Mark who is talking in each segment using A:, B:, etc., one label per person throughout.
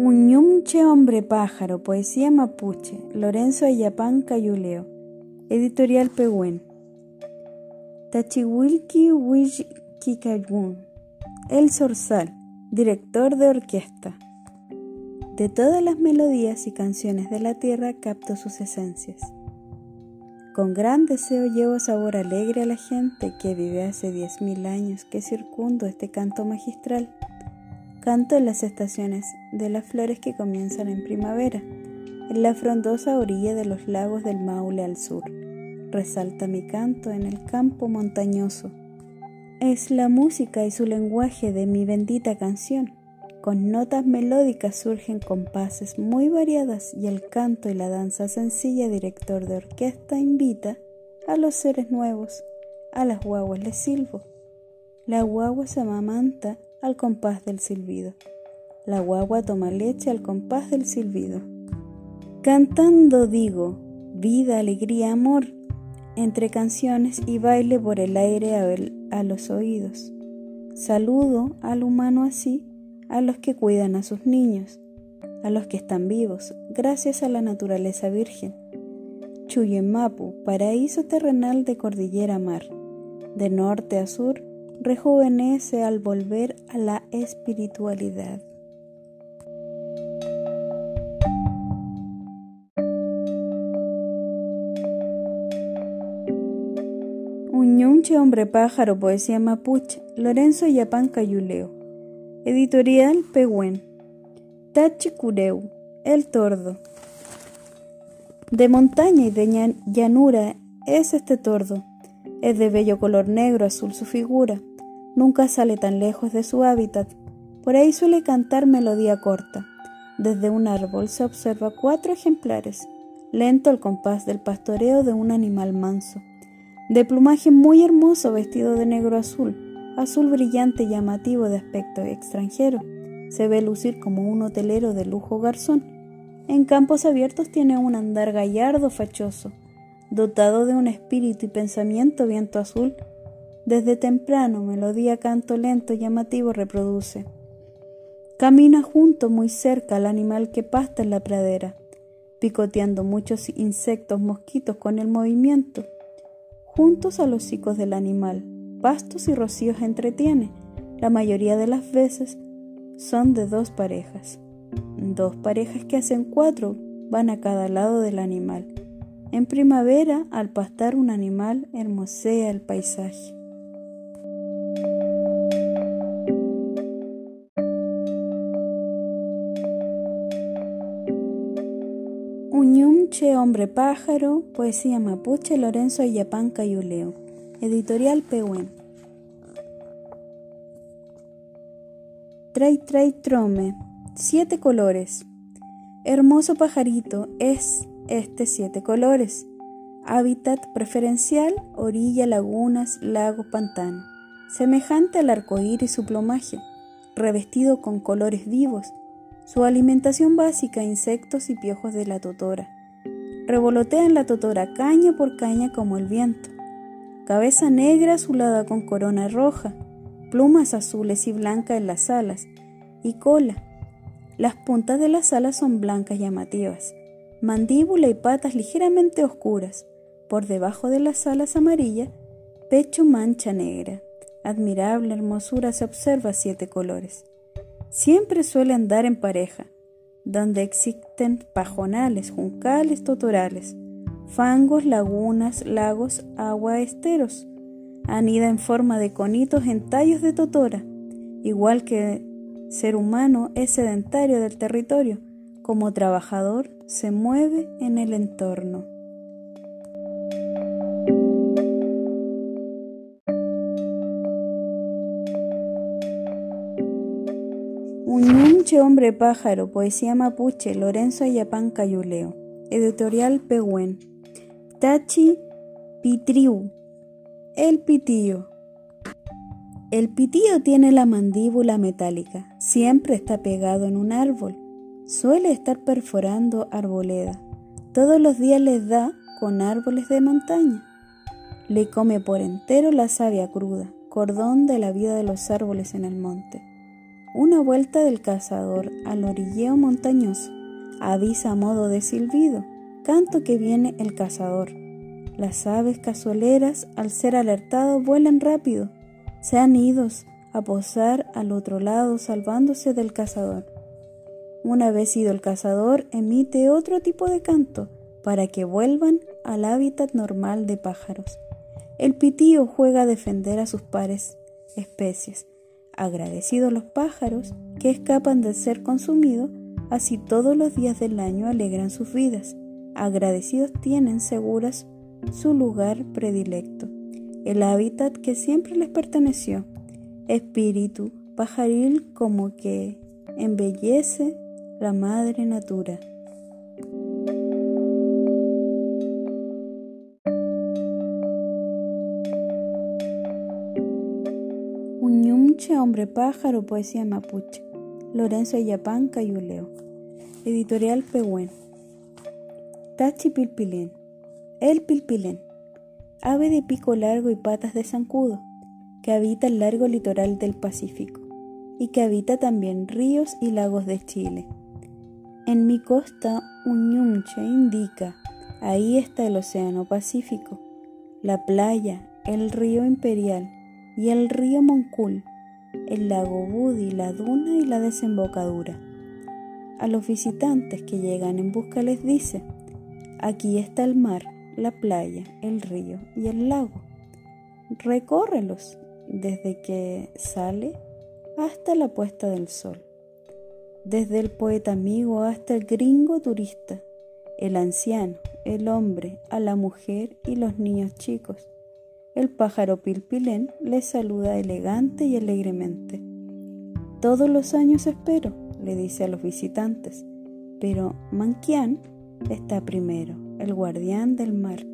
A: Uñumche hombre pájaro, poesía mapuche, Lorenzo Ayapán Cayuleo, editorial Pehuen. Tachiwilki Wikikayun, El Zorzal, director de orquesta. De todas las melodías y canciones de la tierra capto sus esencias. Con gran deseo llevo sabor alegre a la gente que vive hace diez mil años que circundo este canto magistral. Canto en las estaciones de las flores que comienzan en primavera, en la frondosa orilla de los lagos del Maule al sur. Resalta mi canto en el campo montañoso. Es la música y su lenguaje de mi bendita canción con notas melódicas surgen compases muy variadas y el canto y la danza sencilla director de orquesta invita a los seres nuevos, a las guaguas les silbo. La guagua se amamanta al compás del silbido. La guagua toma leche al compás del silbido. Cantando digo, vida, alegría, amor, entre canciones y baile por el aire a, los oídos. Saludo al humano así a los que cuidan a sus niños, a los que están vivos, gracias a la naturaleza virgen. Chuyemapu, paraíso terrenal de cordillera mar, de norte a sur, rejuvenece al volver a la espiritualidad. Uñunche hombre pájaro, poesía mapuche, Lorenzo Yapán Cayuleo. Editorial Pehuen. Tachicureu, El Tordo. De montaña y de llanura es este tordo. Es de bello color negro azul su figura. Nunca sale tan lejos de su hábitat. Por ahí suele cantar melodía corta. Desde un árbol se observa cuatro ejemplares. Lento el compás del pastoreo de un animal manso. De plumaje muy hermoso vestido de negro azul azul brillante y llamativo de aspecto extranjero. Se ve lucir como un hotelero de lujo garzón. En campos abiertos tiene un andar gallardo fachoso, dotado de un espíritu y pensamiento viento azul. Desde temprano, melodía canto lento llamativo reproduce. Camina junto muy cerca al animal que pasta en la pradera, picoteando muchos insectos mosquitos con el movimiento, juntos a los hocicos del animal pastos y rocíos entretiene. La mayoría de las veces son de dos parejas. Dos parejas que hacen cuatro van a cada lado del animal. En primavera, al pastar un animal, hermosea el paisaje. Uñumche Hombre Pájaro, poesía mapuche Lorenzo Ayapán Cayuleo. Editorial Pehuen. Trai Trai Trome, siete colores. Hermoso pajarito es este siete colores. Hábitat preferencial, orilla, lagunas, lagos, pantano. Semejante al arcoíris su plumaje, revestido con colores vivos. Su alimentación básica, insectos y piojos de la totora. Revolotea en la totora caña por caña como el viento cabeza negra azulada con corona roja, plumas azules y blancas en las alas y cola. Las puntas de las alas son blancas llamativas, mandíbula y patas ligeramente oscuras. Por debajo de las alas amarillas, pecho mancha negra. Admirable hermosura se observa siete colores. Siempre suele andar en pareja, donde existen pajonales, juncales, totorales fangos, lagunas, lagos, agua, esteros. Anida en forma de conitos en tallos de totora, igual que ser humano es sedentario del territorio, como trabajador se mueve en el entorno. Uñunche hombre pájaro, poesía mapuche, Lorenzo Ayapán Cayuleo. Editorial Pehuen. Tachi Pitriu. El pitío. El pitío tiene la mandíbula metálica. Siempre está pegado en un árbol. Suele estar perforando arboleda. Todos los días les da con árboles de montaña. Le come por entero la savia cruda, cordón de la vida de los árboles en el monte. Una vuelta del cazador al orilleo montañoso avisa a modo de silbido, canto que viene el cazador. Las aves casualeras, al ser alertados, vuelan rápido, se han ido a posar al otro lado salvándose del cazador. Una vez ido el cazador, emite otro tipo de canto para que vuelvan al hábitat normal de pájaros. El pitío juega a defender a sus pares especies, Agradecidos los pájaros que escapan de ser consumidos, así todos los días del año alegran sus vidas. Agradecidos tienen seguras su lugar predilecto, el hábitat que siempre les perteneció, espíritu pajaril como que embellece la madre natura. Hombre Pájaro, Poesía Mapuche. Lorenzo Ayapán, Cayuleo. Editorial Pehuen. Tachi Pilpilén. El Pilpilén. Ave de pico largo y patas de zancudo, que habita el largo litoral del Pacífico y que habita también ríos y lagos de Chile. En mi costa, un ñunche indica, ahí está el Océano Pacífico, la playa, el río Imperial y el río Moncul el lago Budi, la duna y la desembocadura. A los visitantes que llegan en busca les dice, aquí está el mar, la playa, el río y el lago. Recórrelos desde que sale hasta la puesta del sol, desde el poeta amigo hasta el gringo turista, el anciano, el hombre, a la mujer y los niños chicos el pájaro pilpilén le saluda elegante y alegremente. Todos los años espero, le dice a los visitantes, pero Manquián está primero, el guardián del mar,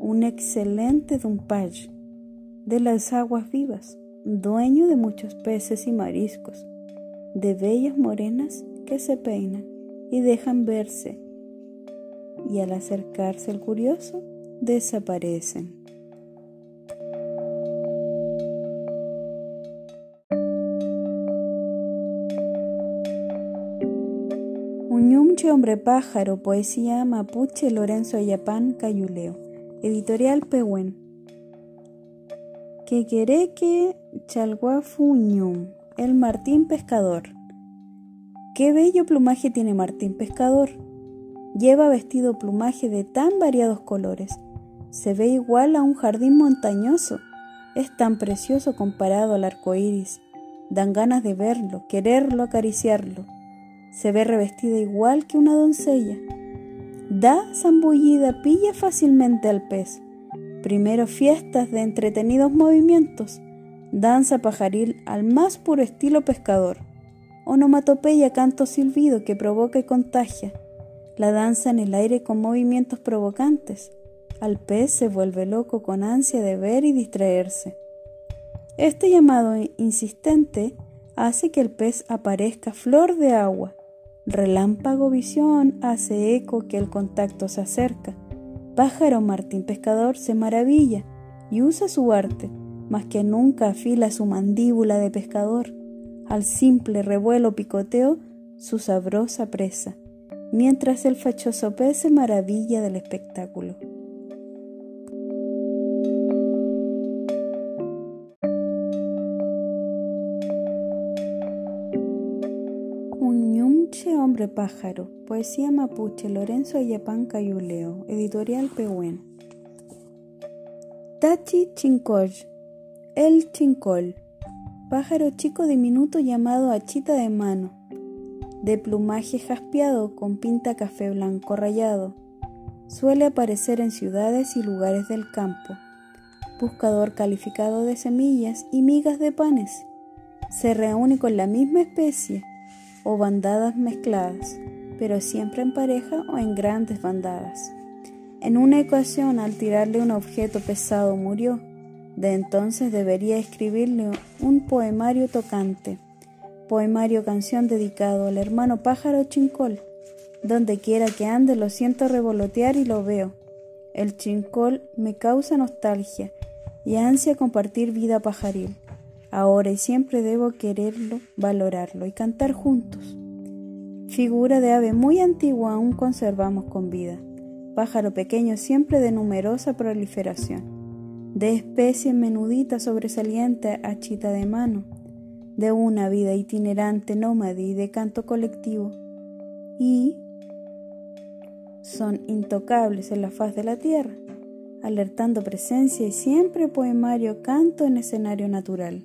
A: un excelente dumpage de las aguas vivas, dueño de muchos peces y mariscos, de bellas morenas que se peinan y dejan verse, y al acercarse el curioso, desaparecen. Uñumche Hombre Pájaro, Poesía Mapuche Lorenzo Ayapán Cayuleo. Editorial Pehuen. Quequereque Chalguafuñum, el Martín Pescador. Qué bello plumaje tiene Martín Pescador. Lleva vestido plumaje de tan variados colores. Se ve igual a un jardín montañoso. Es tan precioso comparado al arco iris. Dan ganas de verlo, quererlo, acariciarlo se ve revestida igual que una doncella. Da zambullida, pilla fácilmente al pez. Primero fiestas de entretenidos movimientos, danza pajaril al más puro estilo pescador, onomatopeya canto silbido que provoca y contagia, la danza en el aire con movimientos provocantes. Al pez se vuelve loco con ansia de ver y distraerse. Este llamado insistente hace que el pez aparezca flor de agua, Relámpago visión hace eco que el contacto se acerca. Pájaro Martín Pescador se maravilla y usa su arte, más que nunca afila su mandíbula de pescador. Al simple revuelo picoteo su sabrosa presa, mientras el fachoso pez se maravilla del espectáculo. Hombre Pájaro, Poesía Mapuche, Lorenzo Ayapán Cayuleo, Editorial Pehuen. Tachi Chincoy, El Chincol, pájaro chico diminuto llamado achita de mano, de plumaje jaspeado con pinta café blanco rayado. Suele aparecer en ciudades y lugares del campo. Buscador calificado de semillas y migas de panes. Se reúne con la misma especie o bandadas mezcladas, pero siempre en pareja o en grandes bandadas. En una ocasión, al tirarle un objeto pesado, murió. De entonces debería escribirle un poemario tocante, poemario canción dedicado al hermano pájaro chincol. Donde quiera que ande lo siento revolotear y lo veo. El chincol me causa nostalgia y ansia compartir vida pajaril. Ahora y siempre debo quererlo, valorarlo y cantar juntos. Figura de ave muy antigua aún conservamos con vida. Pájaro pequeño siempre de numerosa proliferación. De especie menudita sobresaliente achita de mano. De una vida itinerante nómade y de canto colectivo. Y son intocables en la faz de la tierra, alertando presencia y siempre poemario canto en escenario natural.